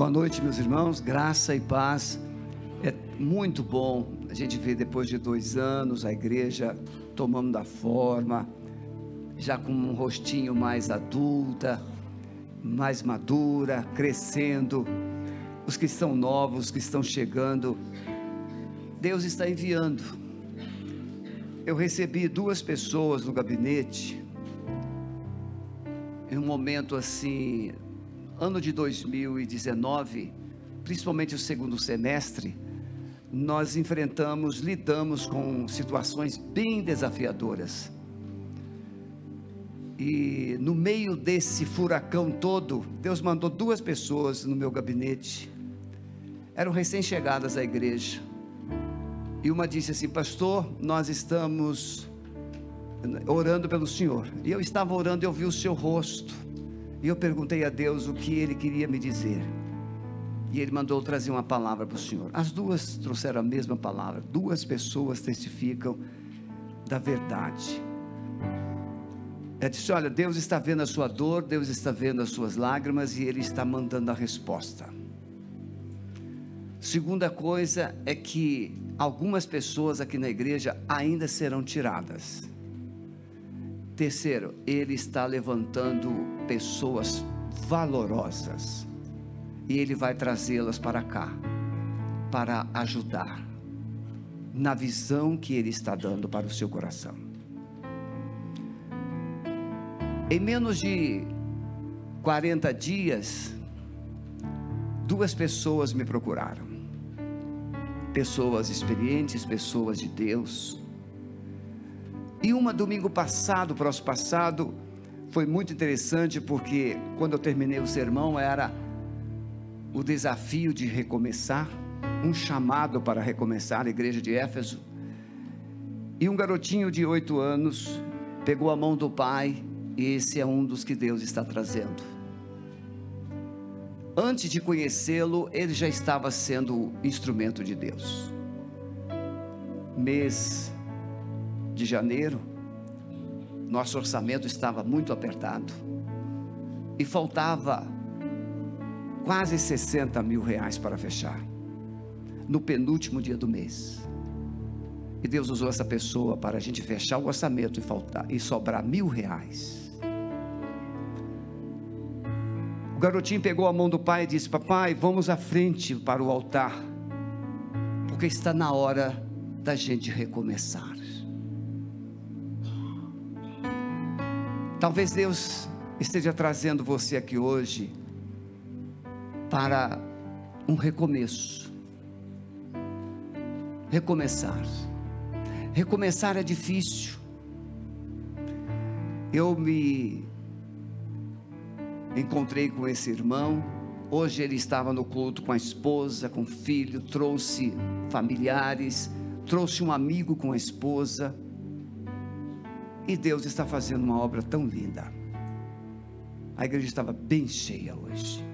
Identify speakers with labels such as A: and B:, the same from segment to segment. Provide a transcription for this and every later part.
A: Boa noite, meus irmãos, graça e paz. É muito bom a gente ver depois de dois anos a igreja tomando da forma, já com um rostinho mais adulta, mais madura, crescendo. Os que estão novos, os que estão chegando, Deus está enviando. Eu recebi duas pessoas no gabinete, em um momento assim, ano de 2019, principalmente o segundo semestre, nós enfrentamos, lidamos com situações bem desafiadoras. E no meio desse furacão todo, Deus mandou duas pessoas no meu gabinete. Eram recém-chegadas à igreja. E uma disse assim: Pastor, nós estamos orando pelo Senhor. E eu estava orando e eu vi o seu rosto. E eu perguntei a Deus o que ele queria me dizer. E ele mandou trazer uma palavra para o Senhor. As duas trouxeram a mesma palavra. Duas pessoas testificam da verdade. Ela disse: Olha, Deus está vendo a sua dor, Deus está vendo as suas lágrimas e Ele está mandando a resposta. Segunda coisa é que algumas pessoas aqui na igreja ainda serão tiradas. Terceiro, Ele está levantando pessoas valorosas e Ele vai trazê-las para cá, para ajudar na visão que Ele está dando para o seu coração. Em menos de 40 dias, duas pessoas me procuraram. Pessoas experientes, pessoas de Deus. E uma domingo passado, próximo passado, foi muito interessante porque quando eu terminei o sermão era o desafio de recomeçar, um chamado para recomeçar a igreja de Éfeso. E um garotinho de oito anos pegou a mão do pai esse é um dos que Deus está trazendo. Antes de conhecê-lo, ele já estava sendo instrumento de Deus. Mês de janeiro, nosso orçamento estava muito apertado e faltava quase 60 mil reais para fechar, no penúltimo dia do mês. E Deus usou essa pessoa para a gente fechar o orçamento e, faltar, e sobrar mil reais. O garotinho pegou a mão do pai e disse: Papai, vamos à frente para o altar, porque está na hora da gente recomeçar. Talvez Deus esteja trazendo você aqui hoje para um recomeço. Recomeçar. Recomeçar é difícil. Eu me encontrei com esse irmão. Hoje ele estava no culto com a esposa, com o filho, trouxe familiares, trouxe um amigo com a esposa. E Deus está fazendo uma obra tão linda. A igreja estava bem cheia hoje.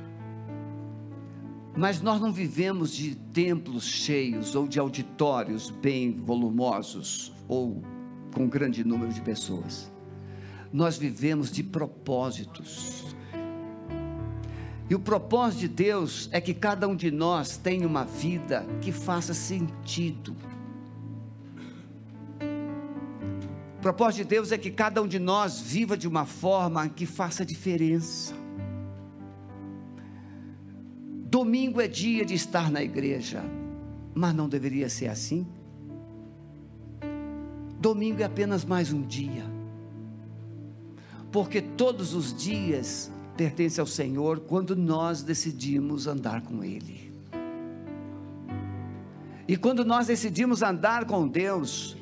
A: Mas nós não vivemos de templos cheios ou de auditórios bem volumosos ou com grande número de pessoas. Nós vivemos de propósitos. E o propósito de Deus é que cada um de nós tenha uma vida que faça sentido. Propósito de Deus é que cada um de nós viva de uma forma que faça diferença. Domingo é dia de estar na igreja, mas não deveria ser assim. Domingo é apenas mais um dia, porque todos os dias pertence ao Senhor quando nós decidimos andar com Ele. E quando nós decidimos andar com Deus,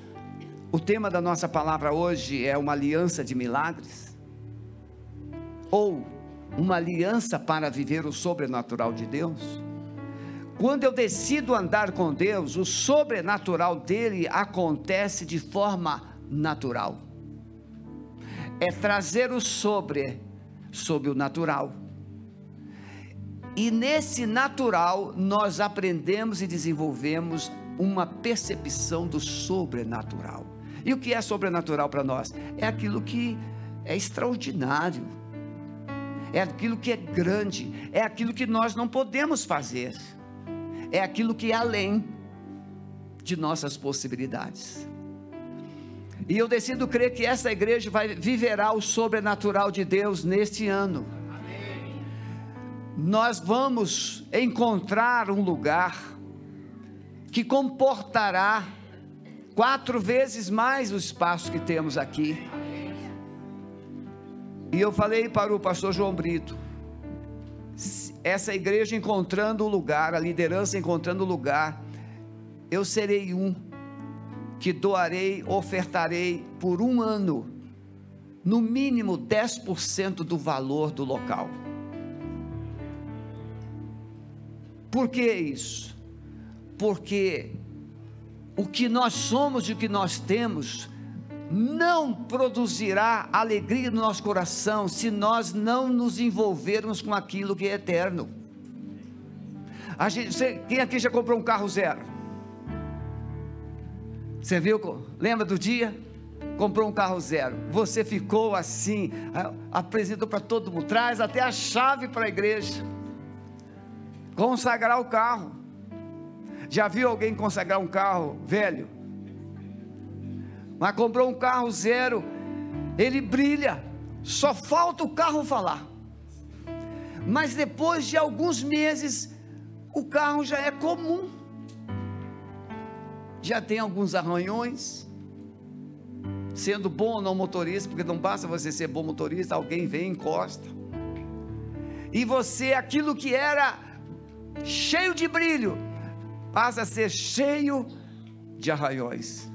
A: o tema da nossa palavra hoje é uma aliança de milagres, ou uma aliança para viver o sobrenatural de Deus. Quando eu decido andar com Deus, o sobrenatural dele acontece de forma natural. É trazer o sobre sobre o natural. E nesse natural nós aprendemos e desenvolvemos uma percepção do sobrenatural. E o que é sobrenatural para nós? É aquilo que é extraordinário. é aquilo que é grande, é aquilo que nós não podemos fazer, é aquilo que é além de nossas possibilidades. E eu decido crer que essa igreja vai viverá o sobrenatural de Deus neste ano. Nós vamos encontrar um lugar que comportará quatro vezes mais o espaço que temos aqui. E eu falei para o pastor João Brito, essa igreja encontrando o lugar, a liderança encontrando o lugar, eu serei um que doarei, ofertarei por um ano, no mínimo 10% do valor do local. Por que isso? Porque o que nós somos e o que nós temos não produzirá alegria no nosso coração se nós não nos envolvermos com aquilo que é eterno. A gente, quem aqui já comprou um carro zero? Você viu? Lembra do dia? Comprou um carro zero. Você ficou assim, apresentou para todo mundo, traz até a chave para a igreja. Consagrar o carro. Já viu alguém consagrar um carro velho? Mas comprou um carro zero, ele brilha, só falta o carro falar. Mas depois de alguns meses, o carro já é comum já tem alguns arranhões, sendo bom ou não motorista, porque não basta você ser bom motorista, alguém vem e encosta. E você, aquilo que era cheio de brilho, passa a ser cheio de arranhões.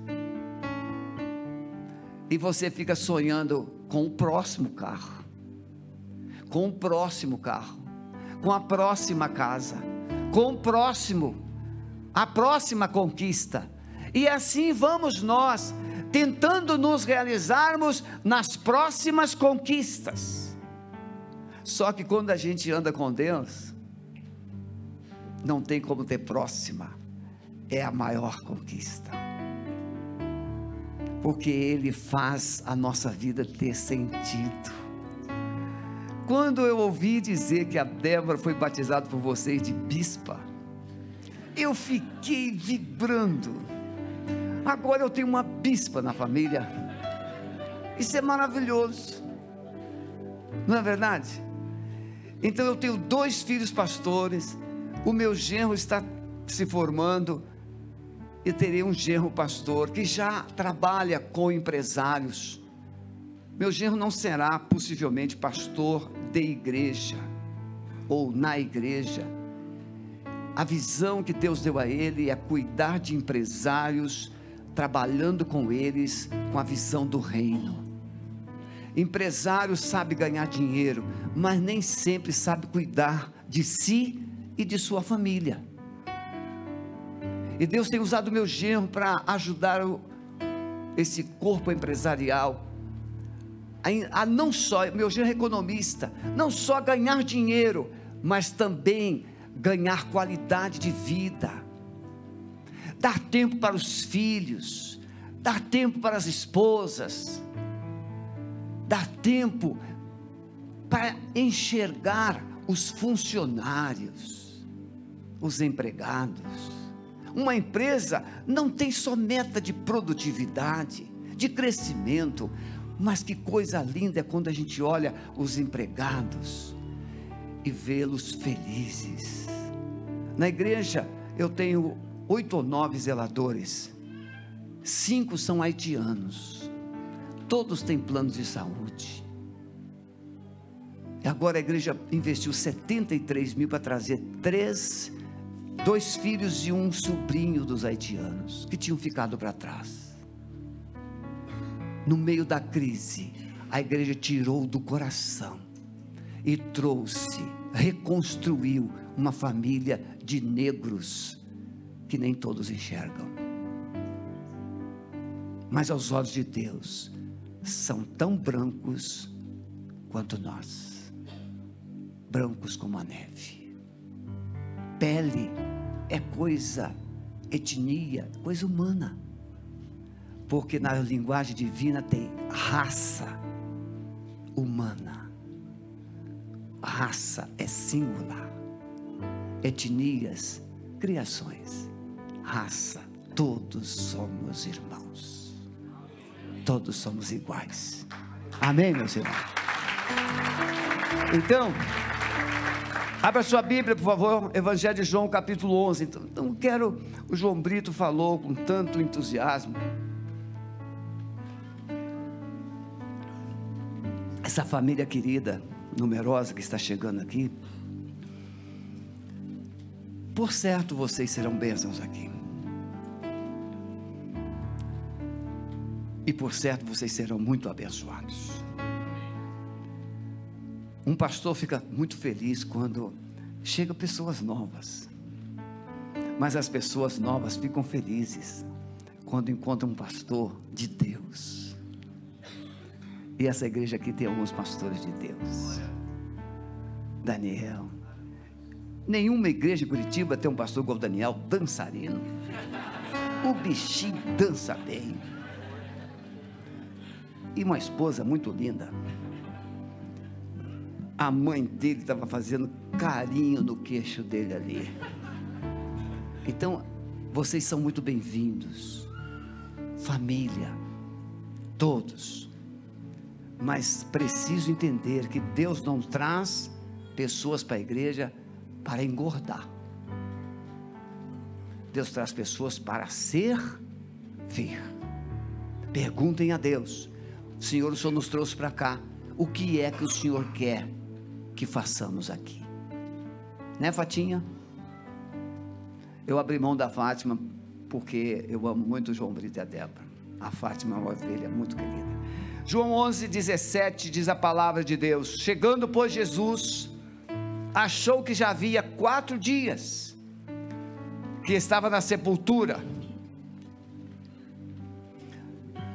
A: E você fica sonhando com o próximo carro, com o próximo carro, com a próxima casa, com o próximo, a próxima conquista e assim vamos nós, tentando nos realizarmos nas próximas conquistas. Só que quando a gente anda com Deus, não tem como ter próxima, é a maior conquista. Porque Ele faz a nossa vida ter sentido. Quando eu ouvi dizer que a Débora foi batizada por vocês de bispa, eu fiquei vibrando Agora eu tenho uma bispa na família. Isso é maravilhoso. Não é verdade? Então eu tenho dois filhos pastores. O meu genro está se formando. E terei um genro pastor que já trabalha com empresários. Meu genro não será possivelmente pastor de igreja ou na igreja. A visão que Deus deu a ele é cuidar de empresários trabalhando com eles com a visão do reino. Empresário sabe ganhar dinheiro, mas nem sempre sabe cuidar de si e de sua família. E Deus tem usado meu genro para ajudar o, esse corpo empresarial a, a não só, meu genro é economista, não só ganhar dinheiro, mas também ganhar qualidade de vida dar tempo para os filhos, dar tempo para as esposas, dar tempo para enxergar os funcionários, os empregados. Uma empresa não tem só meta de produtividade, de crescimento, mas que coisa linda é quando a gente olha os empregados e vê-los felizes. Na igreja eu tenho oito ou nove zeladores, cinco são haitianos, todos têm planos de saúde. Agora a igreja investiu 73 mil para trazer três, dois filhos e um sobrinho dos haitianos que tinham ficado para trás. No meio da crise, a igreja tirou do coração e trouxe, reconstruiu uma família de negros que nem todos enxergam. Mas aos olhos de Deus, são tão brancos quanto nós brancos como a neve. Pele é coisa, etnia, coisa humana. Porque na linguagem divina tem raça humana. Raça é singular. Etnias, criações. Raça, todos somos irmãos. Todos somos iguais. Amém, meus irmãos? Então, abra sua Bíblia, por favor, Evangelho de João, capítulo 11. Então, então quero, o João Brito falou com tanto entusiasmo. Essa família querida, numerosa que está chegando aqui, por certo vocês serão bênçãos aqui. E por certo vocês serão muito abençoados. Um pastor fica muito feliz quando chegam pessoas novas. Mas as pessoas novas ficam felizes quando encontram um pastor de Deus. E essa igreja aqui tem alguns pastores de Deus. Daniel. Nenhuma igreja em Curitiba tem um pastor igual Daniel, dançarino. O bichinho dança bem. E uma esposa muito linda a mãe dele estava fazendo carinho no queixo dele ali. Então, vocês são muito bem-vindos, família, todos. Mas preciso entender que Deus não traz pessoas para a igreja para engordar. Deus traz pessoas para servir. Perguntem a Deus: Senhor, o Senhor nos trouxe para cá. O que é que o Senhor quer? Que façamos aqui. Né, Fatinha? Eu abri mão da Fátima porque eu amo muito João Brito e a Débora. A Fátima é uma ovelha muito querida. João 11, 17 diz a palavra de Deus: Chegando, pois, Jesus, achou que já havia quatro dias que estava na sepultura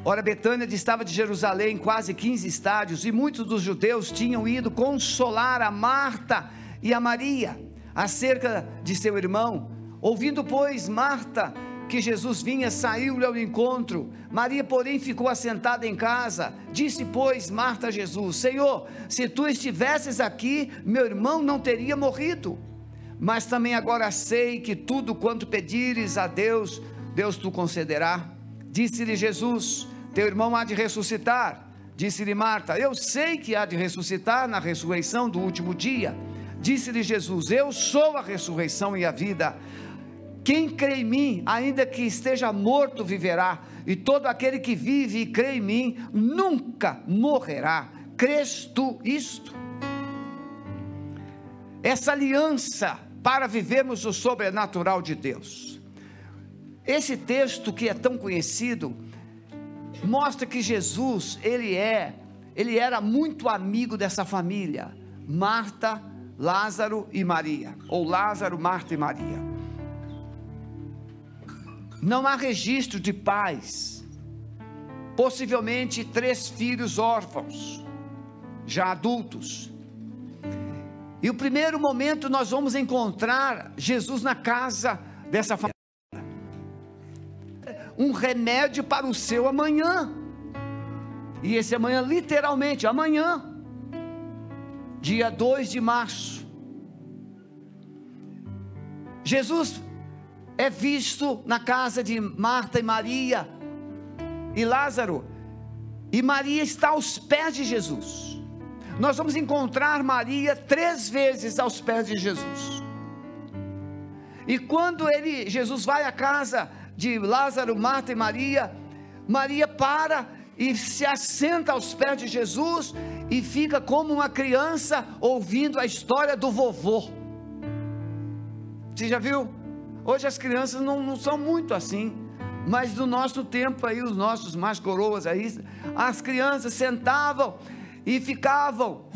A: Ora, Betânia distava de Jerusalém quase 15 estádios, e muitos dos judeus tinham ido consolar a Marta e a Maria acerca de seu irmão. Ouvindo, pois, Marta que Jesus vinha, saiu-lhe ao encontro. Maria, porém, ficou assentada em casa. Disse, pois, Marta a Jesus: Senhor, se tu estivesses aqui, meu irmão não teria morrido. Mas também agora sei que tudo quanto pedires a Deus, Deus tu concederá. Disse-lhe Jesus: teu irmão há de ressuscitar. Disse-lhe Marta: Eu sei que há de ressuscitar na ressurreição do último dia. Disse-lhe Jesus: Eu sou a ressurreição e a vida. Quem crê em mim, ainda que esteja morto, viverá. E todo aquele que vive e crê em mim, nunca morrerá. Crês tu isto? Essa aliança para vivermos o sobrenatural de Deus. Esse texto que é tão conhecido, mostra que Jesus, ele é, ele era muito amigo dessa família, Marta, Lázaro e Maria, ou Lázaro, Marta e Maria. Não há registro de pais, possivelmente três filhos órfãos, já adultos. E o primeiro momento nós vamos encontrar Jesus na casa dessa família um remédio para o seu amanhã. E esse amanhã, literalmente, amanhã, dia 2 de março. Jesus é visto na casa de Marta e Maria e Lázaro, e Maria está aos pés de Jesus. Nós vamos encontrar Maria três vezes aos pés de Jesus. E quando ele, Jesus vai à casa de Lázaro, Marta e Maria, Maria para e se assenta aos pés de Jesus e fica como uma criança ouvindo a história do vovô. Você já viu? Hoje as crianças não, não são muito assim, mas do nosso tempo aí, os nossos mais coroas aí, as crianças sentavam e ficavam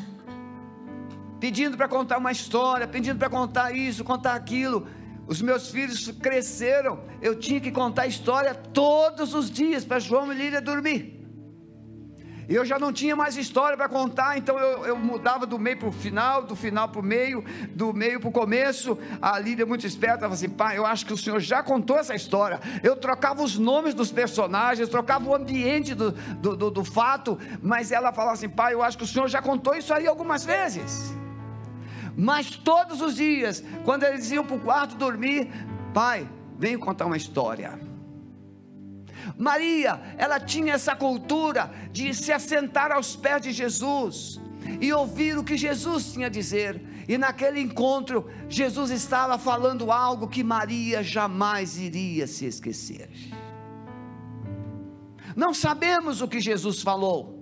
A: pedindo para contar uma história, pedindo para contar isso, contar aquilo. Os meus filhos cresceram, eu tinha que contar história todos os dias para João e Lília dormir. E eu já não tinha mais história para contar, então eu, eu, mudava do meio para o final, do final para o meio, do meio para o começo. A Lília, muito esperta, falava assim: pai, eu acho que o senhor já contou essa história. Eu trocava os nomes dos personagens, trocava o ambiente do, do, do, do fato, mas ela falava assim: pai, eu acho que o senhor já contou isso aí algumas vezes. Mas todos os dias, quando eles iam para o quarto dormir, pai, venho contar uma história. Maria, ela tinha essa cultura de se assentar aos pés de Jesus e ouvir o que Jesus tinha a dizer. E naquele encontro, Jesus estava falando algo que Maria jamais iria se esquecer. Não sabemos o que Jesus falou,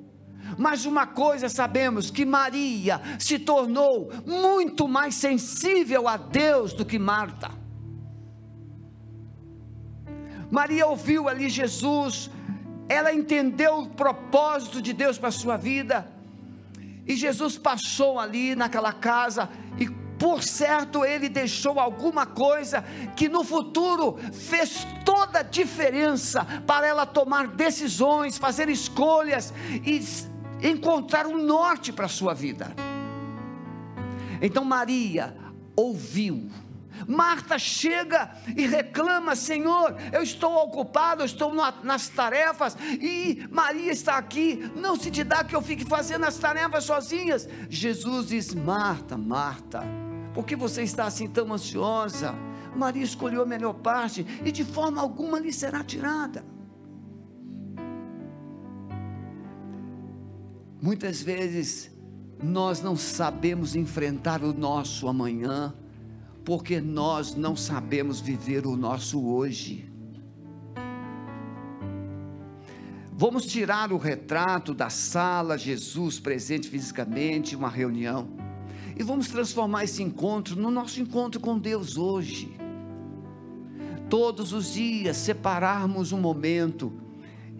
A: mas uma coisa sabemos: que Maria se tornou muito mais sensível a Deus do que Marta. Maria ouviu ali Jesus, ela entendeu o propósito de Deus para a sua vida, e Jesus passou ali naquela casa, e por certo ele deixou alguma coisa que no futuro fez toda a diferença para ela tomar decisões, fazer escolhas e encontrar um norte para a sua vida. Então Maria ouviu. Marta chega e reclama: Senhor, eu estou ocupado, eu estou nas tarefas, e Maria está aqui. Não se te dá que eu fique fazendo as tarefas sozinhas. Jesus diz: Marta, Marta, por que você está assim tão ansiosa? Maria escolheu a melhor parte, e de forma alguma lhe será tirada. Muitas vezes nós não sabemos enfrentar o nosso amanhã, porque nós não sabemos viver o nosso hoje. Vamos tirar o retrato da sala, Jesus presente fisicamente, uma reunião, e vamos transformar esse encontro no nosso encontro com Deus hoje. Todos os dias separarmos um momento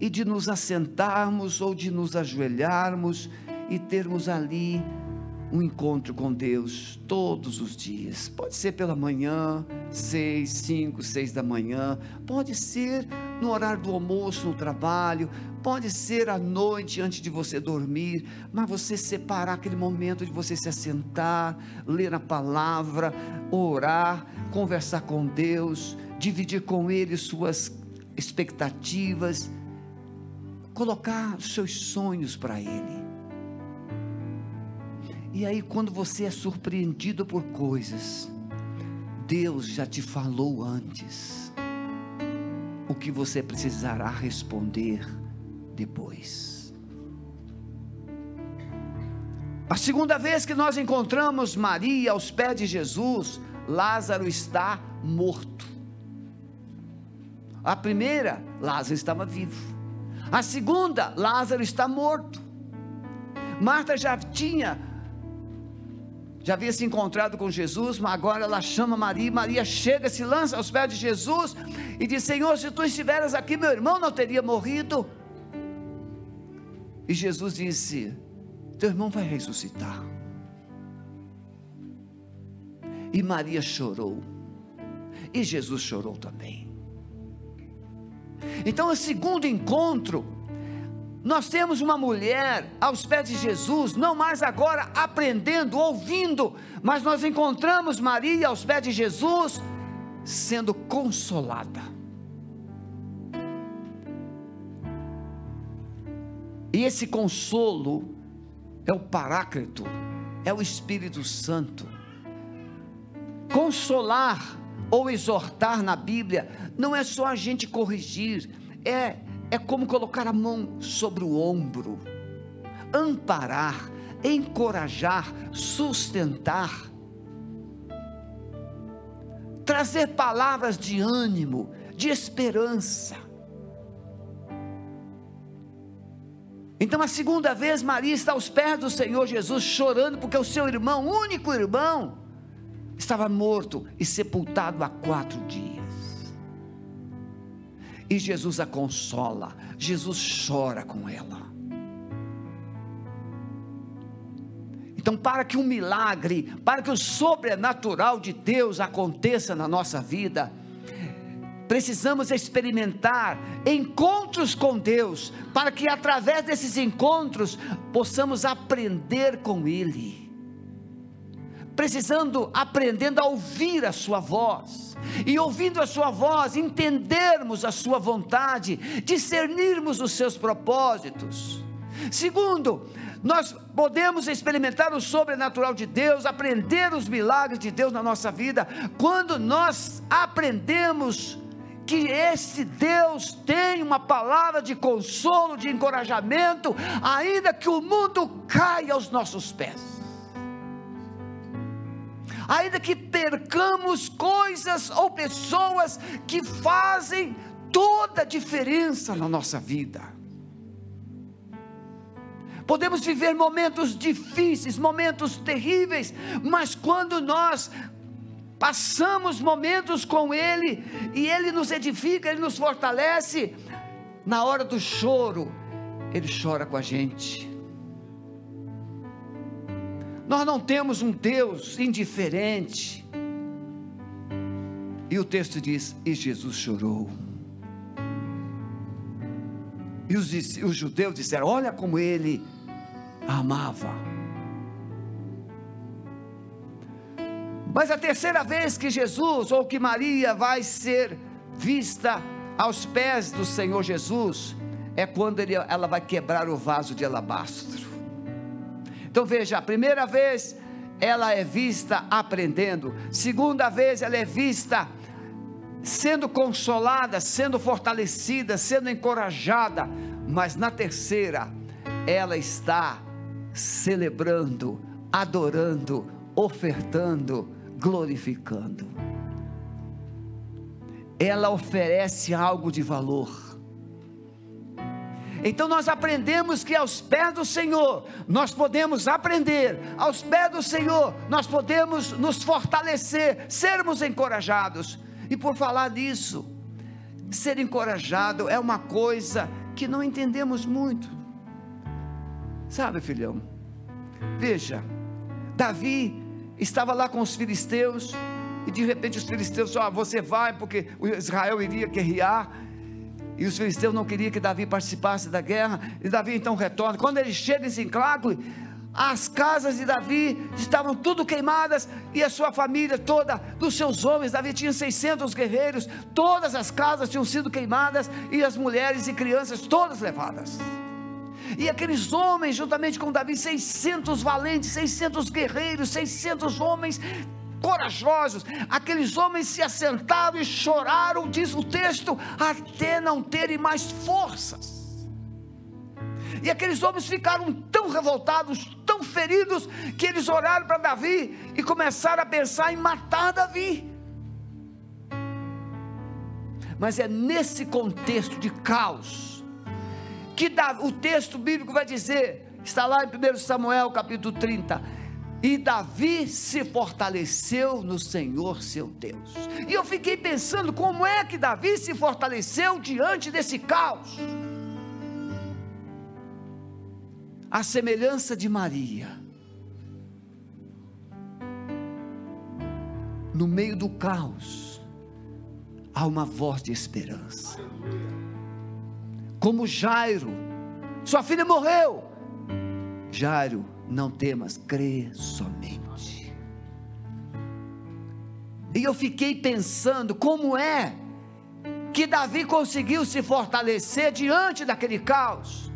A: e de nos assentarmos ou de nos ajoelharmos e termos ali um encontro com Deus todos os dias. Pode ser pela manhã, seis, cinco, seis da manhã, pode ser no horário do almoço no trabalho, pode ser à noite antes de você dormir, mas você separar aquele momento de você se assentar, ler a palavra, orar, conversar com Deus, dividir com Ele suas expectativas colocar seus sonhos para Ele. E aí, quando você é surpreendido por coisas, Deus já te falou antes o que você precisará responder depois. A segunda vez que nós encontramos Maria aos pés de Jesus, Lázaro está morto. A primeira, Lázaro estava vivo. A segunda, Lázaro está morto. Marta já tinha, já havia se encontrado com Jesus, mas agora ela chama Maria. Maria chega, se lança aos pés de Jesus e diz: Senhor, se tu estiveras aqui, meu irmão não teria morrido. E Jesus disse: Teu irmão vai ressuscitar. E Maria chorou. E Jesus chorou também. Então, o segundo encontro, nós temos uma mulher aos pés de Jesus, não mais agora aprendendo, ouvindo, mas nós encontramos Maria aos pés de Jesus, sendo consolada. E esse consolo é o Paráclito, é o Espírito Santo. Consolar ou exortar na Bíblia não é só a gente corrigir, é, é como colocar a mão sobre o ombro, amparar, encorajar, sustentar, trazer palavras de ânimo, de esperança. Então, a segunda vez, Maria está aos pés do Senhor Jesus, chorando, porque o seu irmão, único irmão, estava morto e sepultado há quatro dias. E Jesus a consola, Jesus chora com ela. Então, para que um milagre, para que o sobrenatural de Deus aconteça na nossa vida, precisamos experimentar encontros com Deus, para que através desses encontros possamos aprender com Ele precisando, aprendendo a ouvir a Sua voz, e ouvindo a Sua voz, entendermos a Sua vontade, discernirmos os seus propósitos. Segundo, Nós podemos experimentar o sobrenatural de Deus, aprender os milagres de Deus na nossa vida, quando nós aprendemos que esse Deus tem uma palavra de consolo, de encorajamento, ainda que o mundo caia aos nossos pés. Ainda que percamos coisas ou pessoas que fazem toda a diferença na nossa vida. Podemos viver momentos difíceis, momentos terríveis, mas quando nós passamos momentos com Ele e Ele nos edifica, Ele nos fortalece. Na hora do choro, Ele chora com a gente. Nós não temos um Deus indiferente. E o texto diz: E Jesus chorou. E os, os judeus disseram: Olha como ele amava. Mas a terceira vez que Jesus ou que Maria vai ser vista aos pés do Senhor Jesus é quando ele, ela vai quebrar o vaso de alabastro. Então veja, a primeira vez ela é vista aprendendo, segunda vez ela é vista sendo consolada, sendo fortalecida, sendo encorajada, mas na terceira ela está celebrando, adorando, ofertando, glorificando. Ela oferece algo de valor. Então nós aprendemos que aos pés do Senhor nós podemos aprender, aos pés do Senhor nós podemos nos fortalecer, sermos encorajados. E por falar nisso, ser encorajado é uma coisa que não entendemos muito. Sabe, filhão? Veja, Davi estava lá com os filisteus, e de repente os filisteus, ó, oh, você vai, porque Israel iria guerrear, e os filisteus não queriam que Davi participasse da guerra, e Davi então retorna. Quando ele chega em Sinclagle, as casas de Davi estavam tudo queimadas, e a sua família toda, dos seus homens, Davi tinha 600 guerreiros, todas as casas tinham sido queimadas, e as mulheres e crianças todas levadas. E aqueles homens, juntamente com Davi, 600 valentes, 600 guerreiros, 600 homens corajosos, aqueles homens se assentaram e choraram, diz o texto, até não terem mais forças. E aqueles homens ficaram tão revoltados, tão feridos, que eles oraram para Davi e começaram a pensar em matar Davi. Mas é nesse contexto de caos, que o texto bíblico vai dizer, está lá em 1 Samuel capítulo 30. E Davi se fortaleceu no Senhor seu Deus. E eu fiquei pensando como é que Davi se fortaleceu diante desse caos. A semelhança de Maria. No meio do caos, há uma voz de esperança como Jairo, sua filha morreu. Jairo, não temas, crê somente. E eu fiquei pensando como é que Davi conseguiu se fortalecer diante daquele caos.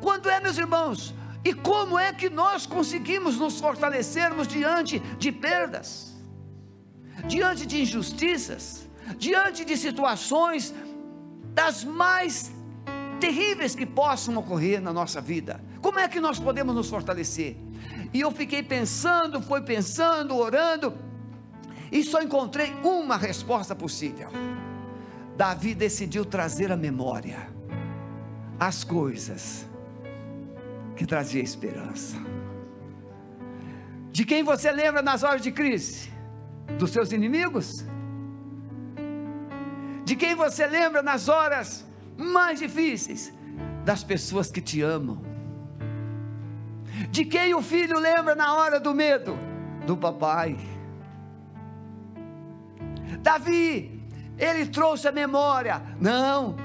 A: Quando é, meus irmãos? E como é que nós conseguimos nos fortalecermos diante de perdas, diante de injustiças, diante de situações das mais terríveis que possam ocorrer na nossa vida. Como é que nós podemos nos fortalecer? E eu fiquei pensando, foi pensando, orando, e só encontrei uma resposta possível. Davi decidiu trazer à memória as coisas que trazia esperança. De quem você lembra nas horas de crise? Dos seus inimigos? De quem você lembra nas horas mais difíceis? Das pessoas que te amam. De quem o filho lembra na hora do medo? Do papai. Davi, ele trouxe a memória. Não,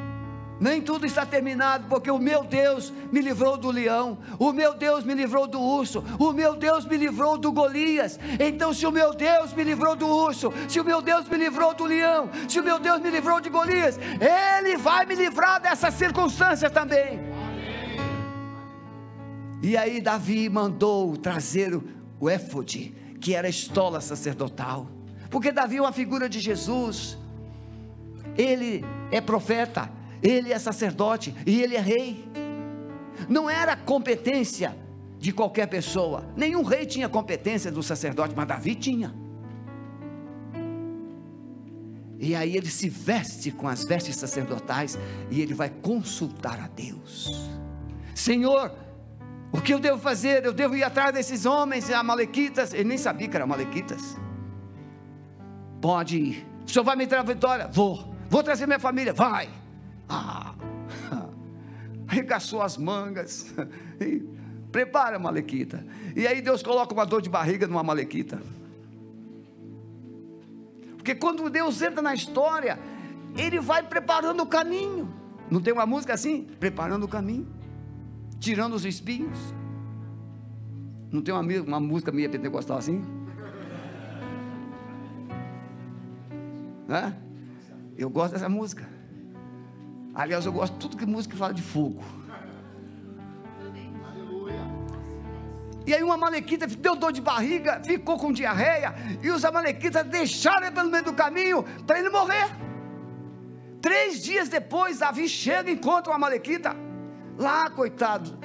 A: nem tudo está terminado, porque o meu Deus me livrou do leão, o meu Deus me livrou do urso, o meu Deus me livrou do Golias. Então, se o meu Deus me livrou do urso, se o meu Deus me livrou do leão, se o meu Deus me livrou de Golias, Ele vai me livrar dessa circunstância também. E aí Davi mandou trazer o, éfode, que era a estola sacerdotal. Porque Davi é uma figura de Jesus. Ele é profeta, ele é sacerdote e ele é rei. Não era competência de qualquer pessoa. Nenhum rei tinha competência do sacerdote, mas Davi tinha. E aí ele se veste com as vestes sacerdotais e ele vai consultar a Deus. Senhor, o que eu devo fazer? Eu devo ir atrás desses homens amalequitas. Ele nem sabia que eram amalequitas. Pode ir. O senhor vai me dar a vitória? Vou. Vou trazer minha família? Vai. Ah. Arregaçou as mangas. E prepara a malequita. E aí Deus coloca uma dor de barriga numa malequita. Porque quando Deus entra na história, Ele vai preparando o caminho. Não tem uma música assim? Preparando o caminho, tirando os espinhos. Não tem uma, uma música minha pentecostal assim? Né? Eu gosto dessa música. Aliás, eu gosto de tudo que música fala de fogo. E aí uma amalequita deu dor de barriga, ficou com diarreia, e os amalequitas deixaram ele pelo meio do caminho para ele morrer. Três dias depois, Davi chega e encontra o amalequita, lá, coitado,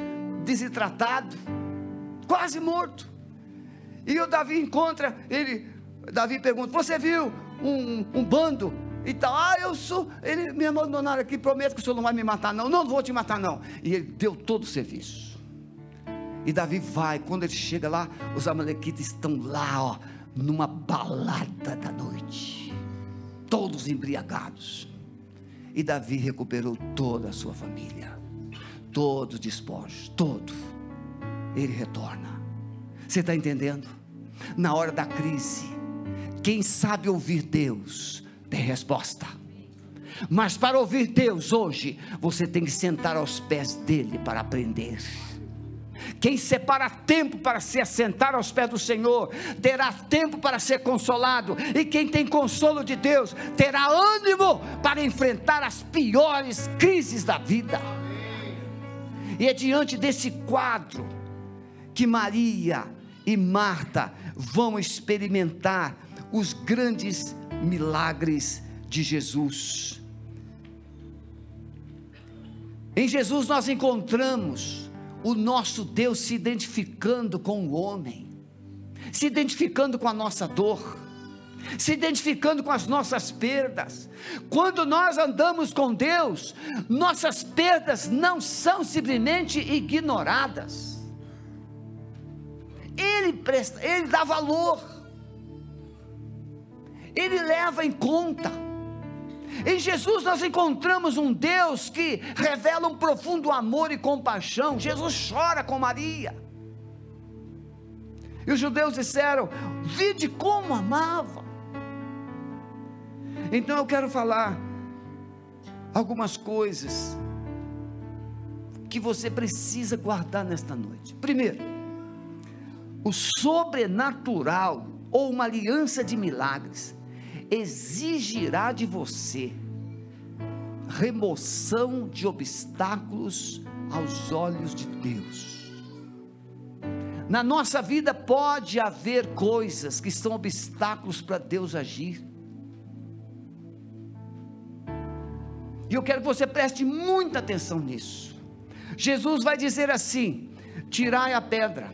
A: desidratado, quase morto. E o Davi encontra, ele, Davi pergunta: Você viu um, um bando e tal. Ah, eu sou. Ele me abandonaram aqui, prometo que o senhor não vai me matar, não. Não vou te matar, não. E ele deu todo o serviço. E Davi vai, quando ele chega lá, os amalequitas estão lá, ó, numa balada da noite, todos embriagados. E Davi recuperou toda a sua família, todos os despojos, todo. Ele retorna. Você está entendendo? Na hora da crise, quem sabe ouvir Deus tem resposta. Mas para ouvir Deus hoje, você tem que sentar aos pés dele para aprender. Quem separa tempo para se assentar aos pés do Senhor, terá tempo para ser consolado, e quem tem consolo de Deus, terá ânimo para enfrentar as piores crises da vida. E é diante desse quadro que Maria e Marta vão experimentar os grandes milagres de Jesus. Em Jesus nós encontramos o nosso Deus se identificando com o homem, se identificando com a nossa dor, se identificando com as nossas perdas. Quando nós andamos com Deus, nossas perdas não são simplesmente ignoradas. Ele presta, ele dá valor. Ele leva em conta. Em Jesus nós encontramos um Deus que revela um profundo amor e compaixão. Jesus chora com Maria. E os judeus disseram: Vide como amava. Então eu quero falar algumas coisas que você precisa guardar nesta noite. Primeiro, o sobrenatural ou uma aliança de milagres exigirá de você remoção de obstáculos aos olhos de Deus. Na nossa vida pode haver coisas que são obstáculos para Deus agir. E eu quero que você preste muita atenção nisso. Jesus vai dizer assim: tirai a pedra.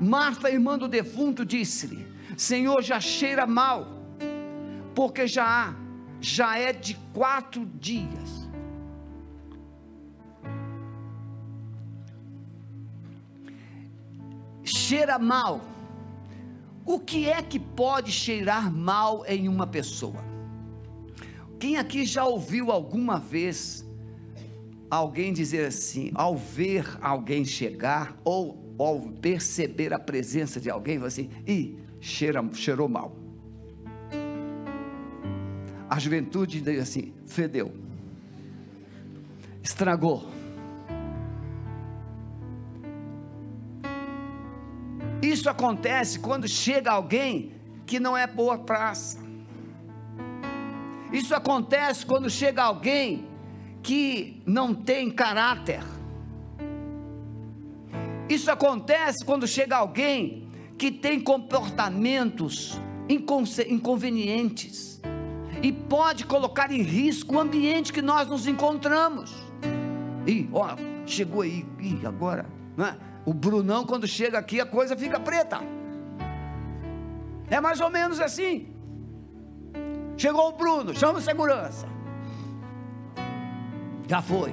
A: Marta, irmã do defunto, disse-lhe: Senhor, já cheira mal porque já já é de quatro dias. Cheira mal. O que é que pode cheirar mal em uma pessoa? Quem aqui já ouviu alguma vez alguém dizer assim, ao ver alguém chegar ou ao perceber a presença de alguém, assim, e cheira, cheirou mal? a juventude diz assim: fedeu, estragou. Isso acontece quando chega alguém que não é boa praça. Isso acontece quando chega alguém que não tem caráter. Isso acontece quando chega alguém que tem comportamentos inconvenientes e pode colocar em risco o ambiente que nós nos encontramos. E ó, chegou aí, e agora, né? O Brunão quando chega aqui a coisa fica preta. É mais ou menos assim. Chegou o Bruno, chama segurança. Já foi.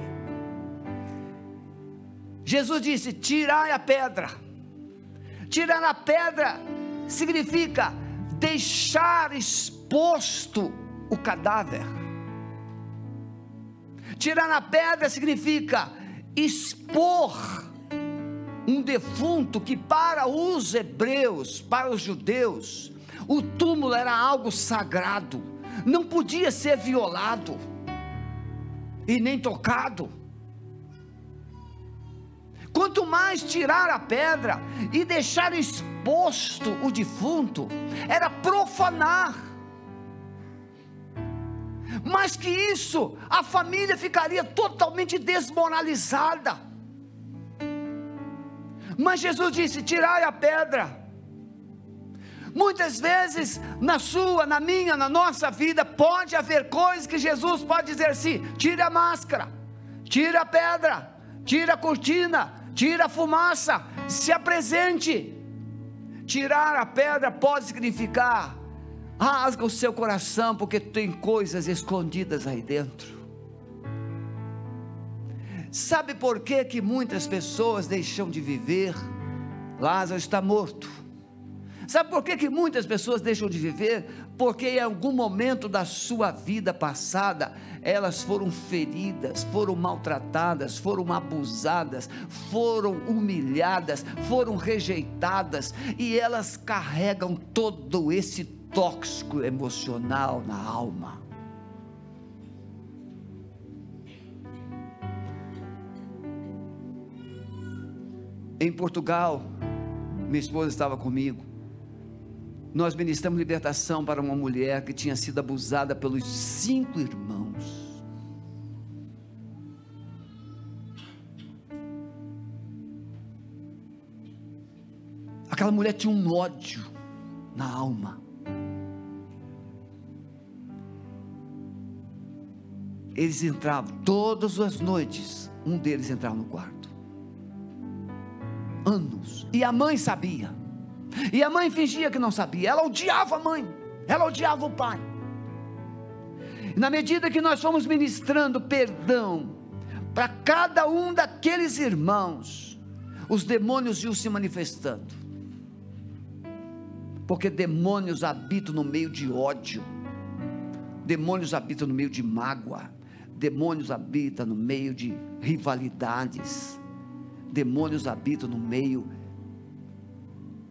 A: Jesus disse: tirai a pedra. Tirar a pedra significa deixar exposto o cadáver. Tirar a pedra significa expor um defunto que para os hebreus, para os judeus, o túmulo era algo sagrado, não podia ser violado e nem tocado. Quanto mais tirar a pedra e deixar exposto o defunto, era profanar. Mais que isso, a família ficaria totalmente desmoralizada. Mas Jesus disse: tirai a pedra. Muitas vezes, na sua, na minha, na nossa vida, pode haver coisas que Jesus pode dizer assim: tire a máscara, tire a pedra, tire a cortina, tira a fumaça, se apresente. Tirar a pedra pode significar rasga o seu coração, porque tem coisas escondidas aí dentro. Sabe por que, que muitas pessoas deixam de viver? Lázaro está morto. Sabe por que, que muitas pessoas deixam de viver? Porque em algum momento da sua vida passada, elas foram feridas, foram maltratadas, foram abusadas, foram humilhadas, foram rejeitadas, e elas carregam todo esse tóxico emocional na alma. Em Portugal, minha esposa estava comigo nós ministramos libertação para uma mulher que tinha sido abusada pelos cinco irmãos. Aquela mulher tinha um ódio na alma. Eles entravam todas as noites, um deles entrava no quarto. Anos. E a mãe sabia. E a mãe fingia que não sabia, ela odiava a mãe, ela odiava o pai. E na medida que nós fomos ministrando perdão para cada um daqueles irmãos, os demônios iam se manifestando. Porque demônios habitam no meio de ódio, demônios habitam no meio de mágoa, demônios habitam no meio de rivalidades, demônios habitam no meio de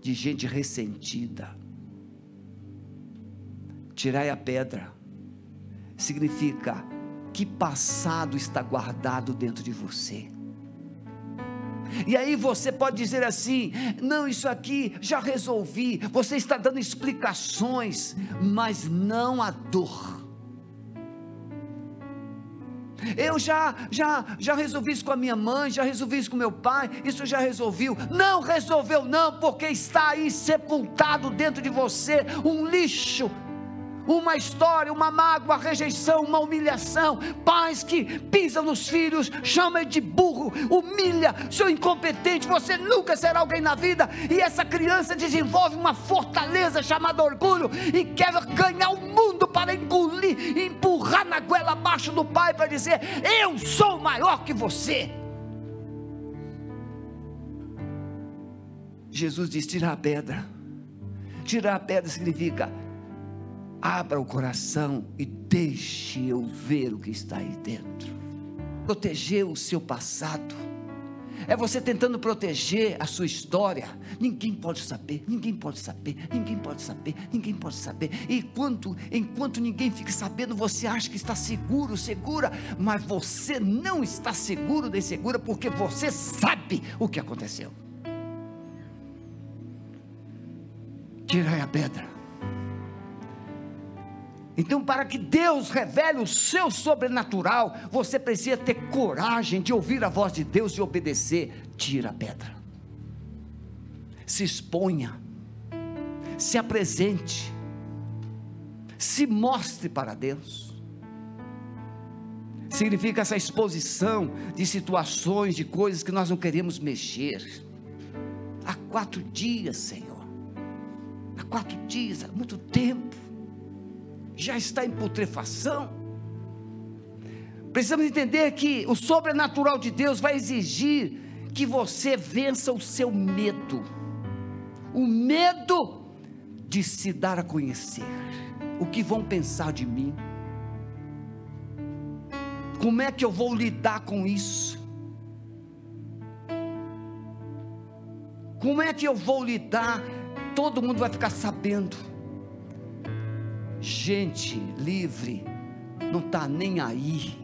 A: de gente ressentida. Tirai a pedra, significa que passado está guardado dentro de você. E aí você pode dizer assim: não, isso aqui já resolvi. Você está dando explicações, mas não a dor. Eu já, já, já resolvi isso com a minha mãe, já resolvi isso com meu pai, isso já resolveu. Não resolveu, não, porque está aí sepultado dentro de você um lixo uma história, uma mágoa, rejeição, uma humilhação, pais que pisam nos filhos, chamam de burro, humilha, seu incompetente, você nunca será alguém na vida, e essa criança desenvolve uma fortaleza chamada orgulho e quer ganhar o mundo para engolir, empurrar na goela abaixo do pai para dizer: Eu sou maior que você. Jesus diz: tirar a pedra. Tirar a pedra significa Abra o coração e deixe eu ver o que está aí dentro. Proteger o seu passado. É você tentando proteger a sua história. Ninguém pode saber, ninguém pode saber, ninguém pode saber, ninguém pode saber. E enquanto, enquanto ninguém fica sabendo, você acha que está seguro, segura, mas você não está seguro nem segura porque você sabe o que aconteceu. Tirai a pedra. Então, para que Deus revele o seu sobrenatural, você precisa ter coragem de ouvir a voz de Deus e obedecer. Tira a pedra. se exponha, se apresente, se mostre para Deus. Significa essa exposição de situações, de coisas que nós não queremos mexer. Há quatro dias, Senhor. Há quatro dias, há muito tempo. Já está em putrefação. Precisamos entender que o sobrenatural de Deus vai exigir que você vença o seu medo. O medo de se dar a conhecer. O que vão pensar de mim? Como é que eu vou lidar com isso? Como é que eu vou lidar? Todo mundo vai ficar sabendo. Gente livre não está nem aí.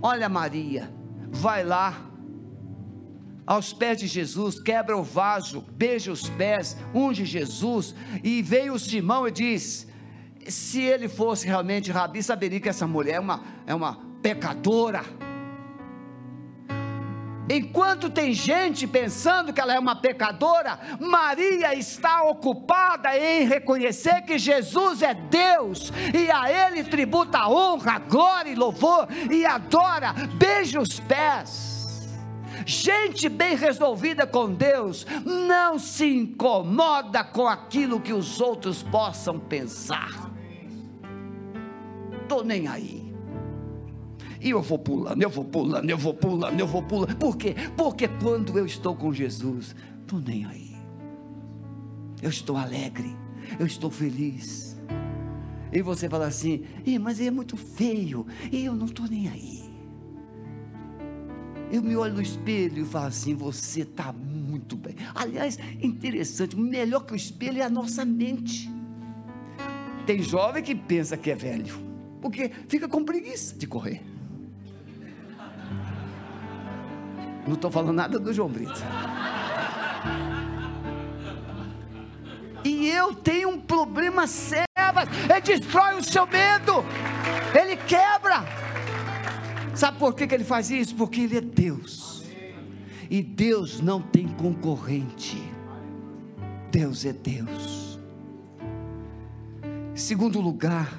A: Olha Maria, vai lá aos pés de Jesus, quebra o vaso, beija os pés, unge Jesus, e veio Simão e diz: se ele fosse realmente rabi, saberia que essa mulher é uma, é uma pecadora. Enquanto tem gente pensando que ela é uma pecadora, Maria está ocupada em reconhecer que Jesus é Deus e a Ele tributa honra, glória e louvor e adora, beija os pés. Gente bem resolvida com Deus não se incomoda com aquilo que os outros possam pensar. Estou nem aí. E eu vou pulando, eu vou pulando, eu vou pulando, eu vou pulando. Por quê? Porque quando eu estou com Jesus, estou nem aí. Eu estou alegre, eu estou feliz. E você fala assim, mas ele é muito feio, e eu não estou nem aí. Eu me olho no espelho e falo assim: você está muito bem. Aliás, interessante, melhor que o espelho é a nossa mente. Tem jovem que pensa que é velho, porque fica com preguiça de correr. Não estou falando nada do João Brito. E eu tenho um problema sério. Ele destrói o seu medo. Ele quebra. Sabe por que, que ele faz isso? Porque ele é Deus. E Deus não tem concorrente. Deus é Deus. Segundo lugar,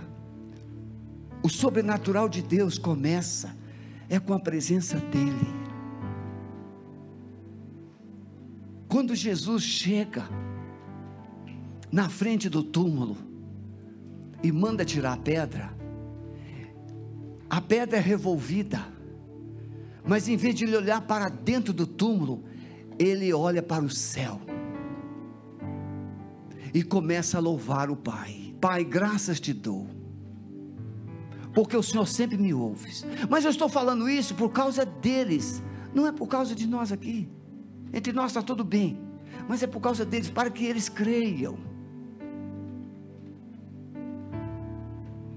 A: o sobrenatural de Deus começa é com a presença dEle. Quando Jesus chega na frente do túmulo e manda tirar a pedra, a pedra é revolvida, mas em vez de ele olhar para dentro do túmulo, ele olha para o céu e começa a louvar o Pai. Pai, graças te dou, porque o Senhor sempre me ouve. Mas eu estou falando isso por causa deles, não é por causa de nós aqui. Entre nós está tudo bem, mas é por causa deles, para que eles creiam.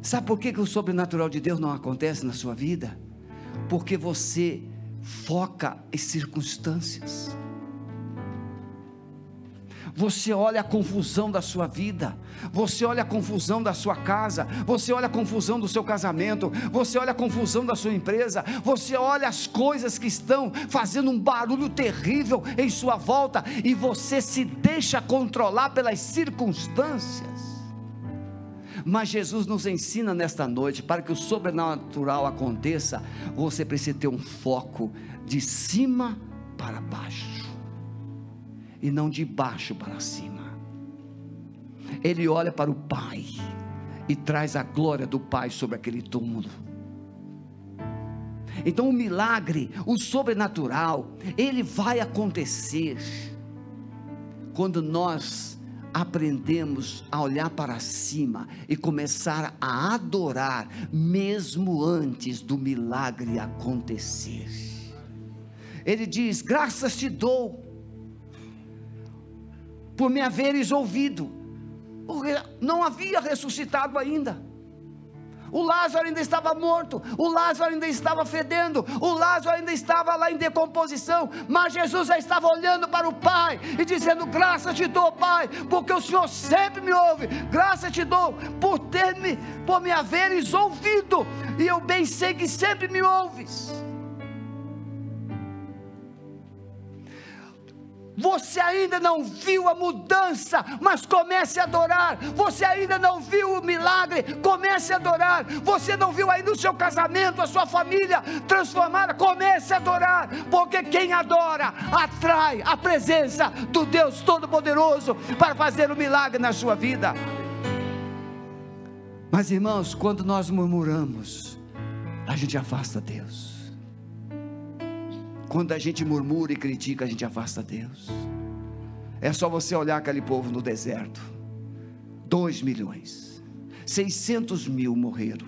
A: Sabe por que, que o sobrenatural de Deus não acontece na sua vida? Porque você foca em circunstâncias. Você olha a confusão da sua vida, você olha a confusão da sua casa, você olha a confusão do seu casamento, você olha a confusão da sua empresa, você olha as coisas que estão fazendo um barulho terrível em sua volta e você se deixa controlar pelas circunstâncias. Mas Jesus nos ensina nesta noite, para que o sobrenatural aconteça, você precisa ter um foco de cima para baixo, e não de baixo para cima. Ele olha para o Pai e traz a glória do Pai sobre aquele túmulo. Então o milagre, o sobrenatural, ele vai acontecer quando nós aprendemos a olhar para cima e começar a adorar, mesmo antes do milagre acontecer. Ele diz: Graças te dou, por me haveres ouvido, porque não havia ressuscitado ainda. O Lázaro ainda estava morto, o Lázaro ainda estava fedendo, o Lázaro ainda estava lá em decomposição, mas Jesus já estava olhando para o Pai e dizendo: Graças te dou, Pai, porque o Senhor sempre me ouve, graças te dou por ter me, por me haveres ouvido, e eu bem sei que sempre me ouves. Você ainda não viu a mudança, mas comece a adorar. Você ainda não viu o milagre, comece a adorar. Você não viu ainda o seu casamento, a sua família transformada, comece a adorar. Porque quem adora atrai a presença do Deus Todo-Poderoso para fazer o milagre na sua vida. Mas irmãos, quando nós murmuramos, a gente afasta Deus. Quando a gente murmura e critica, a gente afasta Deus. É só você olhar aquele povo no deserto. Dois milhões. 600 mil morreram.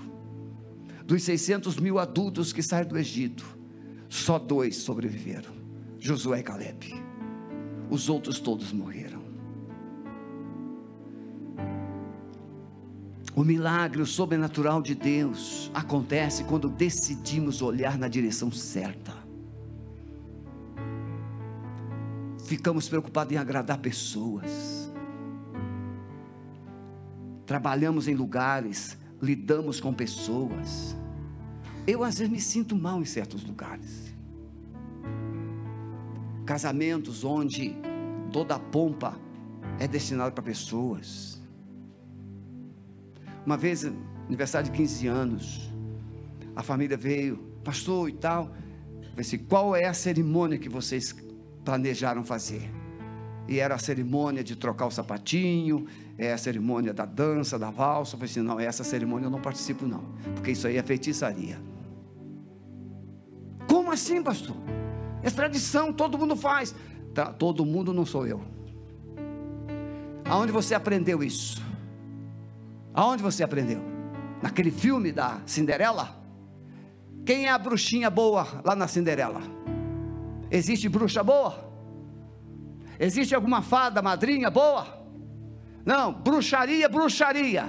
A: Dos 600 mil adultos que saíram do Egito, só dois sobreviveram: Josué e Caleb. Os outros todos morreram. O milagre, o sobrenatural de Deus acontece quando decidimos olhar na direção certa. Ficamos preocupados em agradar pessoas. Trabalhamos em lugares, lidamos com pessoas. Eu às vezes me sinto mal em certos lugares. Casamentos onde toda a pompa é destinada para pessoas. Uma vez, aniversário de 15 anos, a família veio, pastor e tal. Disse, qual é a cerimônia que vocês planejaram fazer. E era a cerimônia de trocar o sapatinho, é a cerimônia da dança, da valsa. Eu falei assim: não, essa cerimônia eu não participo, não, porque isso aí é feitiçaria. Como assim, pastor? É tradição, todo mundo faz. Tá, todo mundo não sou eu. Aonde você aprendeu isso? Aonde você aprendeu? Naquele filme da Cinderela? Quem é a bruxinha boa lá na Cinderela? Existe bruxa boa? Existe alguma fada, madrinha boa? Não, bruxaria, bruxaria.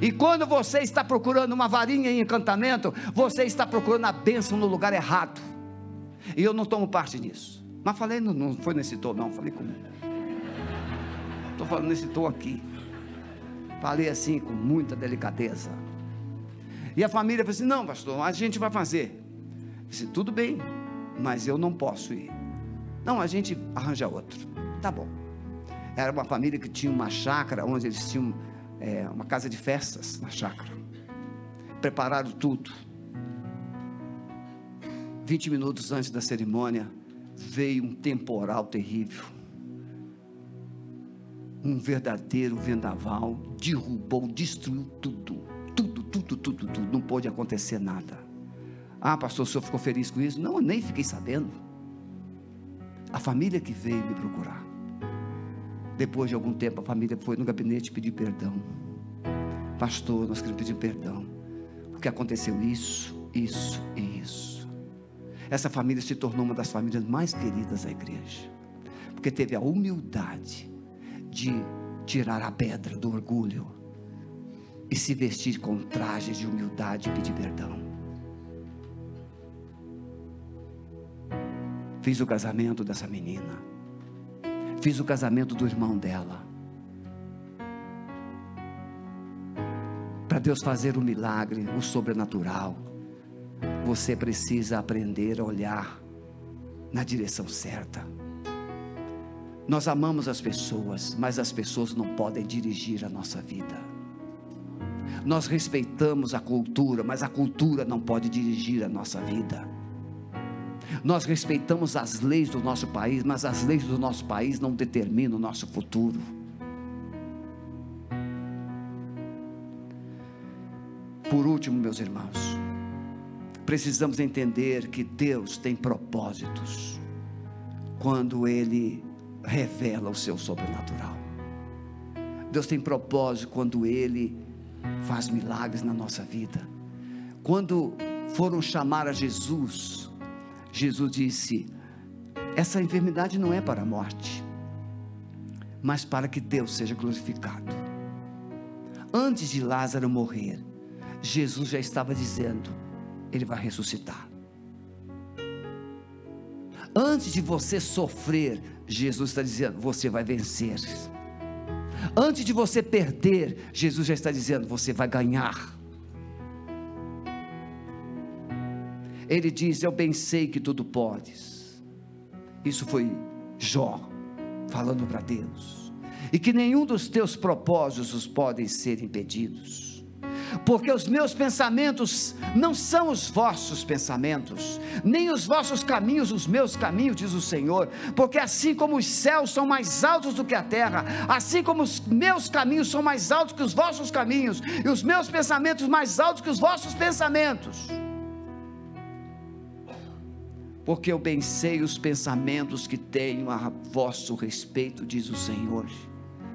A: E quando você está procurando uma varinha em encantamento, você está procurando a bênção no lugar errado. E eu não tomo parte nisso. Mas falei, não, não foi nesse tom, não. Falei com. Estou falando nesse tom aqui. Falei assim com muita delicadeza. E a família falou assim: não, pastor, a gente vai fazer. Eu disse, tudo bem, mas eu não posso ir. Não, a gente arranja outro. Tá bom. Era uma família que tinha uma chácara onde eles tinham é, uma casa de festas na chácara. Prepararam tudo. 20 minutos antes da cerimônia, veio um temporal terrível. Um verdadeiro vendaval derrubou, destruiu tudo. Tudo, tudo, tudo, tudo. Não pôde acontecer nada. Ah, pastor, o senhor ficou feliz com isso? Não, eu nem fiquei sabendo. A família que veio me procurar. Depois de algum tempo, a família foi no gabinete pedir perdão. Pastor, nós queremos pedir perdão. Porque aconteceu isso, isso e isso. Essa família se tornou uma das famílias mais queridas da igreja. Porque teve a humildade de tirar a pedra do orgulho e se vestir com trajes de humildade e pedir perdão. Fiz o casamento dessa menina. Fiz o casamento do irmão dela. Para Deus fazer o milagre, o sobrenatural, você precisa aprender a olhar na direção certa. Nós amamos as pessoas, mas as pessoas não podem dirigir a nossa vida. Nós respeitamos a cultura, mas a cultura não pode dirigir a nossa vida. Nós respeitamos as leis do nosso país, mas as leis do nosso país não determinam o nosso futuro. Por último, meus irmãos, precisamos entender que Deus tem propósitos quando Ele revela o seu sobrenatural. Deus tem propósito quando Ele faz milagres na nossa vida. Quando foram chamar a Jesus, Jesus disse: essa enfermidade não é para a morte, mas para que Deus seja glorificado. Antes de Lázaro morrer, Jesus já estava dizendo: ele vai ressuscitar. Antes de você sofrer, Jesus está dizendo: você vai vencer. Antes de você perder, Jesus já está dizendo: você vai ganhar. Ele diz: Eu bem sei que tudo podes. Isso foi Jó, falando para Deus, e que nenhum dos teus propósitos podem ser impedidos porque os meus pensamentos não são os vossos pensamentos, nem os vossos caminhos os meus caminhos, diz o Senhor, porque assim como os céus são mais altos do que a terra, assim como os meus caminhos são mais altos que os vossos caminhos, e os meus pensamentos mais altos que os vossos pensamentos. Porque eu bem sei os pensamentos que tenho a vosso respeito, diz o Senhor,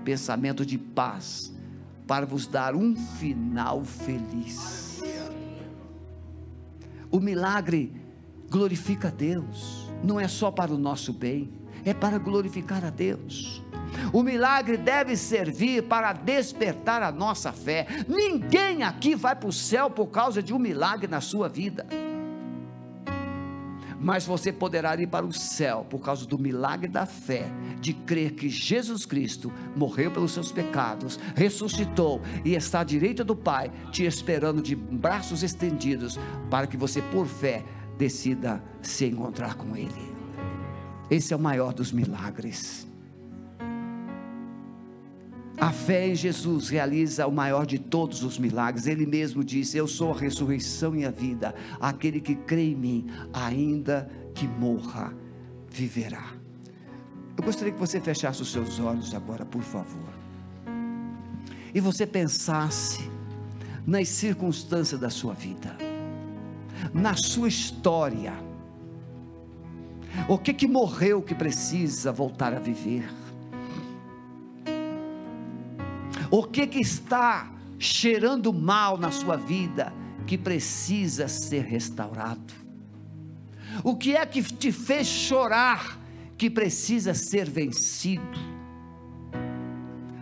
A: pensamento de paz para vos dar um final feliz. O milagre glorifica a Deus, não é só para o nosso bem, é para glorificar a Deus. O milagre deve servir para despertar a nossa fé. Ninguém aqui vai para o céu por causa de um milagre na sua vida mas você poderá ir para o céu por causa do milagre da fé, de crer que Jesus Cristo morreu pelos seus pecados, ressuscitou e está à direita do Pai, te esperando de braços estendidos, para que você, por fé, decida se encontrar com Ele. Esse é o maior dos milagres. A fé em Jesus realiza o maior de todos os milagres. Ele mesmo disse: Eu sou a ressurreição e a vida. Aquele que crê em mim, ainda que morra, viverá. Eu gostaria que você fechasse os seus olhos agora, por favor. E você pensasse nas circunstâncias da sua vida, na sua história. O que que morreu que precisa voltar a viver? O que que está cheirando mal na sua vida que precisa ser restaurado? O que é que te fez chorar que precisa ser vencido?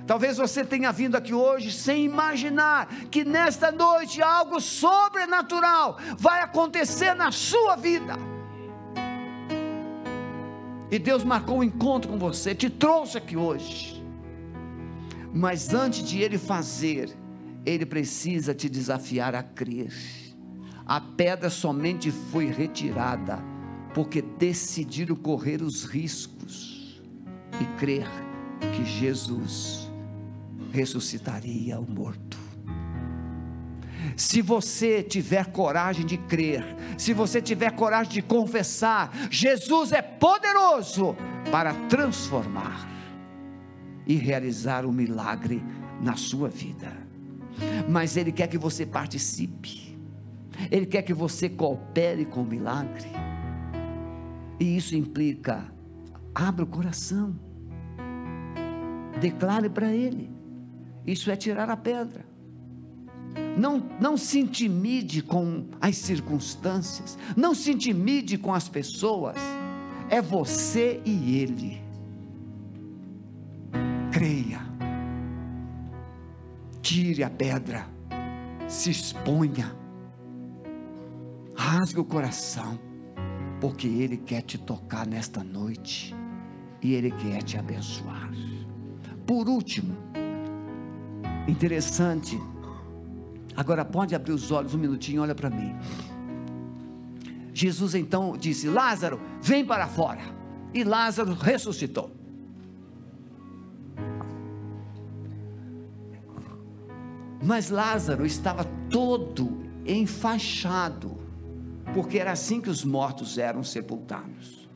A: Talvez você tenha vindo aqui hoje sem imaginar que nesta noite algo sobrenatural vai acontecer na sua vida. E Deus marcou um encontro com você, te trouxe aqui hoje mas antes de ele fazer, ele precisa te desafiar a crer. A pedra somente foi retirada porque decidiram correr os riscos e crer que Jesus ressuscitaria o morto. Se você tiver coragem de crer, se você tiver coragem de confessar, Jesus é poderoso para transformar e realizar um milagre na sua vida. Mas Ele quer que você participe, Ele quer que você coopere com o milagre, e isso implica: abra o coração, declare para Ele, isso é tirar a pedra. Não, não se intimide com as circunstâncias, não se intimide com as pessoas, é você e Ele creia, tire a pedra, se exponha, rasgue o coração, porque Ele quer te tocar nesta noite e Ele quer te abençoar. Por último, interessante, agora pode abrir os olhos um minutinho, olha para mim. Jesus então disse: Lázaro, vem para fora. E Lázaro ressuscitou. Mas Lázaro estava todo enfaixado, porque era assim que os mortos eram sepultados.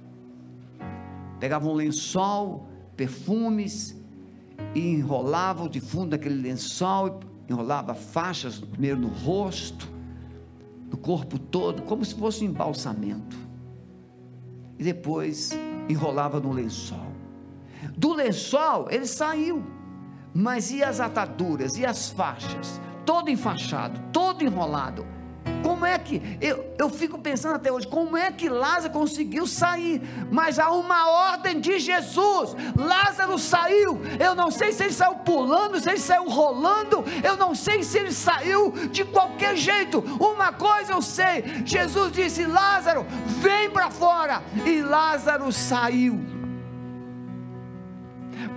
A: Pegavam um lençol, perfumes, e enrolavam de fundo aquele lençol, enrolava faixas primeiro no rosto, no corpo todo, como se fosse um embalsamento. E depois enrolava no lençol. Do lençol ele saiu mas e as ataduras, e as faixas? Todo enfaixado, todo enrolado. Como é que, eu, eu fico pensando até hoje, como é que Lázaro conseguiu sair? Mas há uma ordem de Jesus: Lázaro saiu. Eu não sei se ele saiu pulando, se ele saiu rolando, eu não sei se ele saiu de qualquer jeito. Uma coisa eu sei: Jesus disse, Lázaro, vem para fora. E Lázaro saiu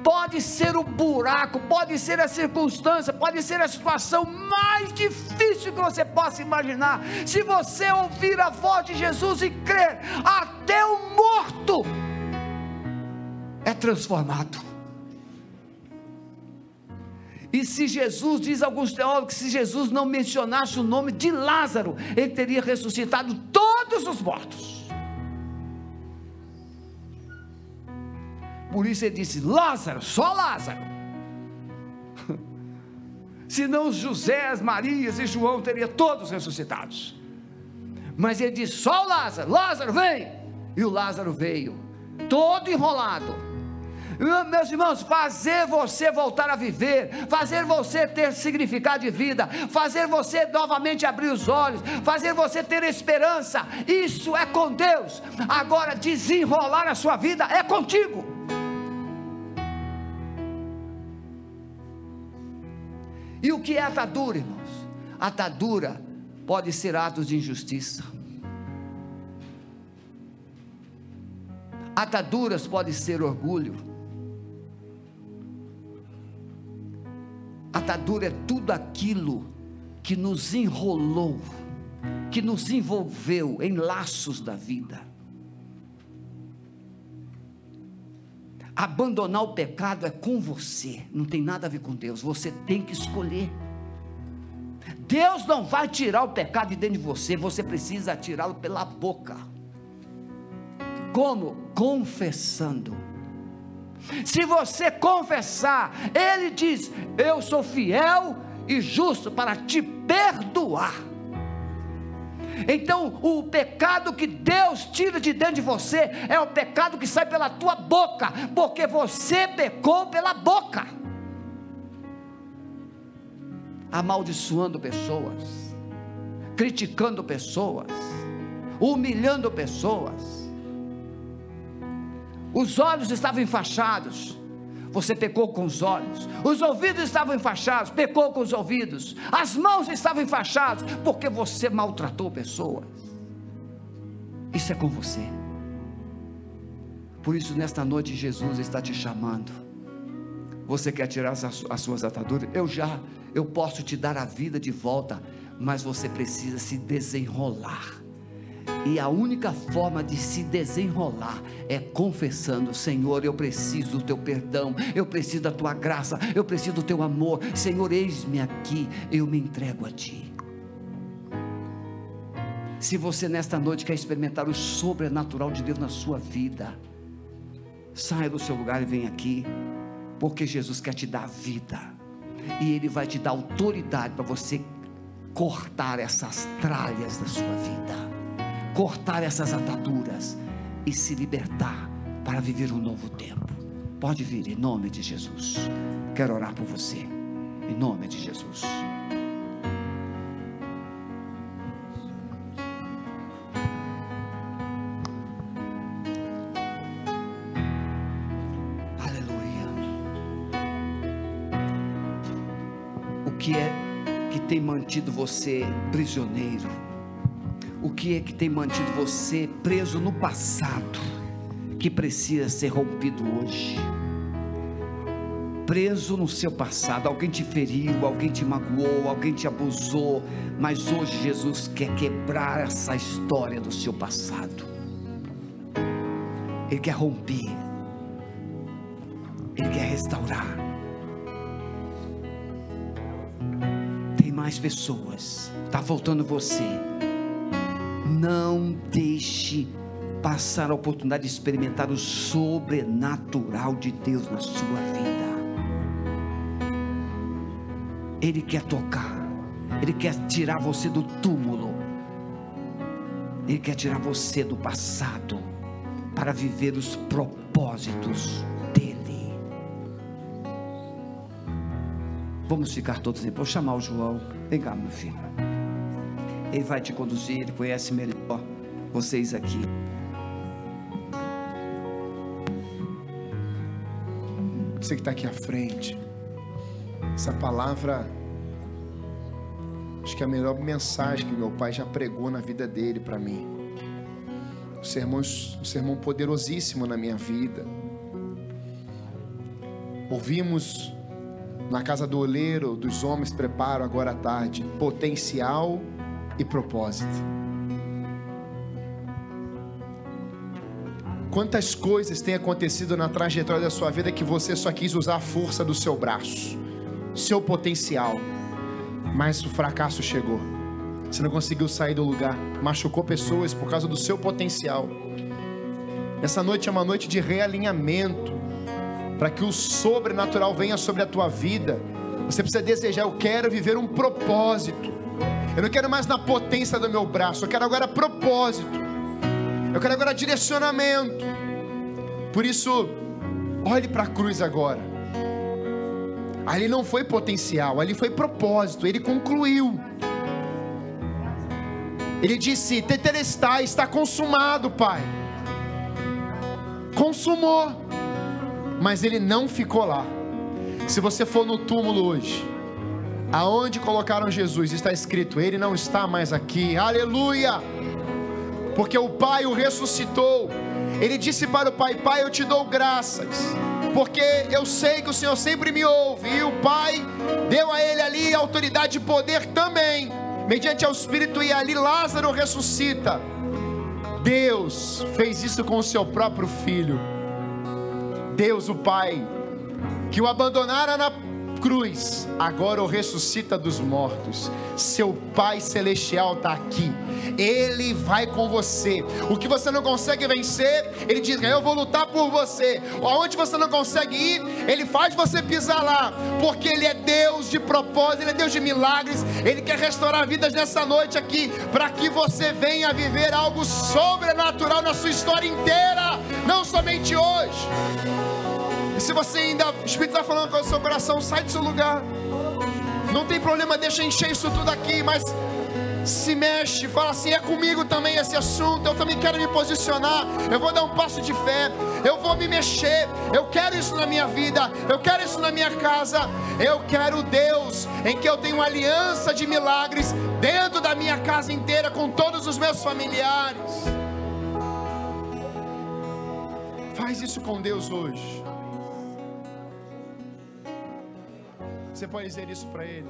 A: pode ser o buraco, pode ser a circunstância, pode ser a situação mais difícil que você possa imaginar. Se você ouvir a voz de Jesus e crer, até o morto é transformado. E se Jesus, diz alguns teólogos, que se Jesus não mencionasse o nome de Lázaro, ele teria ressuscitado todos os mortos. Por isso ele disse: Lázaro, só Lázaro. Senão os José, as Marias e João teriam todos ressuscitados. Mas ele disse: só Lázaro, Lázaro vem. E o Lázaro veio, todo enrolado meus irmãos, fazer você voltar a viver, fazer você ter significado de vida, fazer você novamente abrir os olhos, fazer você ter esperança, isso é com Deus. Agora, desenrolar a sua vida é contigo. E o que é atadura, irmãos? Atadura pode ser atos de injustiça. Ataduras pode ser orgulho. Atadura é tudo aquilo que nos enrolou, que nos envolveu em laços da vida. Abandonar o pecado é com você, não tem nada a ver com Deus, você tem que escolher. Deus não vai tirar o pecado de dentro de você, você precisa tirá-lo pela boca. Como? Confessando. Se você confessar, Ele diz: Eu sou fiel e justo para te perdoar. Então, o pecado que Deus tira de dentro de você é o pecado que sai pela tua boca, porque você pecou pela boca, amaldiçoando pessoas, criticando pessoas, humilhando pessoas. Os olhos estavam enfaixados, você pecou com os olhos. Os ouvidos estavam enfaixados, pecou com os ouvidos. As mãos estavam enfaixadas, porque você maltratou pessoas. Isso é com você. Por isso, nesta noite, Jesus está te chamando. Você quer tirar as, as suas ataduras? Eu já, eu posso te dar a vida de volta, mas você precisa se desenrolar e a única forma de se desenrolar é confessando: Senhor, eu preciso do teu perdão, eu preciso da tua graça, eu preciso do teu amor. Senhor, eis-me aqui, eu me entrego a ti. Se você nesta noite quer experimentar o sobrenatural de Deus na sua vida, saia do seu lugar e venha aqui, porque Jesus quer te dar vida, e Ele vai te dar autoridade para você cortar essas tralhas da sua vida cortar essas ataduras e se libertar para viver um novo tempo. Pode vir em nome de Jesus. Quero orar por você. Em nome de Jesus. Aleluia. O que é que tem mantido você prisioneiro? O que é que tem mantido você preso no passado, que precisa ser rompido hoje. Preso no seu passado, alguém te feriu, alguém te magoou, alguém te abusou, mas hoje Jesus quer quebrar essa história do seu passado. Ele quer romper, Ele quer restaurar. Tem mais pessoas, está faltando você não deixe passar a oportunidade de experimentar o sobrenatural de Deus na sua vida. Ele quer tocar, Ele quer tirar você do túmulo, Ele quer tirar você do passado para viver os propósitos dEle. Vamos ficar todos aí. Vou chamar o João. Vem cá, meu filho. Ele vai te conduzir, Ele conhece melhor vocês aqui.
B: Você que está aqui à frente, essa palavra, acho que é a melhor mensagem que meu pai já pregou na vida dele para mim. Um sermão, um sermão poderosíssimo na minha vida. Ouvimos na casa do oleiro, dos homens preparam agora à tarde, potencial e propósito. Quantas coisas têm acontecido na trajetória da sua vida que você só quis usar a força do seu braço, seu potencial, mas o fracasso chegou. Você não conseguiu sair do lugar, machucou pessoas por causa do seu potencial. Essa noite é uma noite de realinhamento, para que o sobrenatural venha sobre a tua vida. Você precisa desejar, eu quero viver um propósito. Eu não quero mais na potência do meu braço, eu quero agora propósito. Eu quero agora direcionamento. Por isso, olhe para a cruz agora. Ali não foi potencial, ali foi propósito. Ele concluiu. Ele disse: Tetelestai, está consumado, Pai. Consumou. Mas ele não ficou lá. Se você for no túmulo hoje, aonde colocaram Jesus, está escrito: Ele não está mais aqui. Aleluia! porque o Pai o ressuscitou. Ele disse para o Pai: Pai, eu te dou graças, porque eu sei que o Senhor sempre me ouve. E o Pai deu a ele ali autoridade e poder também, mediante ao Espírito, e ali Lázaro ressuscita. Deus fez isso com o seu próprio filho. Deus, o Pai, que o abandonara na cruz, agora o ressuscita dos mortos. Seu Pai Celestial está aqui. Ele vai com você. O que você não consegue vencer, Ele diz: Eu vou lutar por você. Aonde você não consegue ir, Ele faz você pisar lá. Porque Ele é Deus de propósito, Ele é Deus de milagres. Ele quer restaurar vidas nessa noite aqui. Para que você venha viver algo sobrenatural na sua história inteira. Não somente hoje. E se você ainda, o Espírito está falando com o seu coração, sai do seu lugar. Não tem problema, deixa encher isso tudo aqui, mas se mexe, fala assim: é comigo também esse assunto. Eu também quero me posicionar. Eu vou dar um passo de fé. Eu vou me mexer. Eu quero isso na minha vida. Eu quero isso na minha casa. Eu quero Deus em que eu tenho aliança de milagres dentro da minha casa inteira com todos os meus familiares. Faz isso com Deus hoje. Você pode dizer isso para Ele.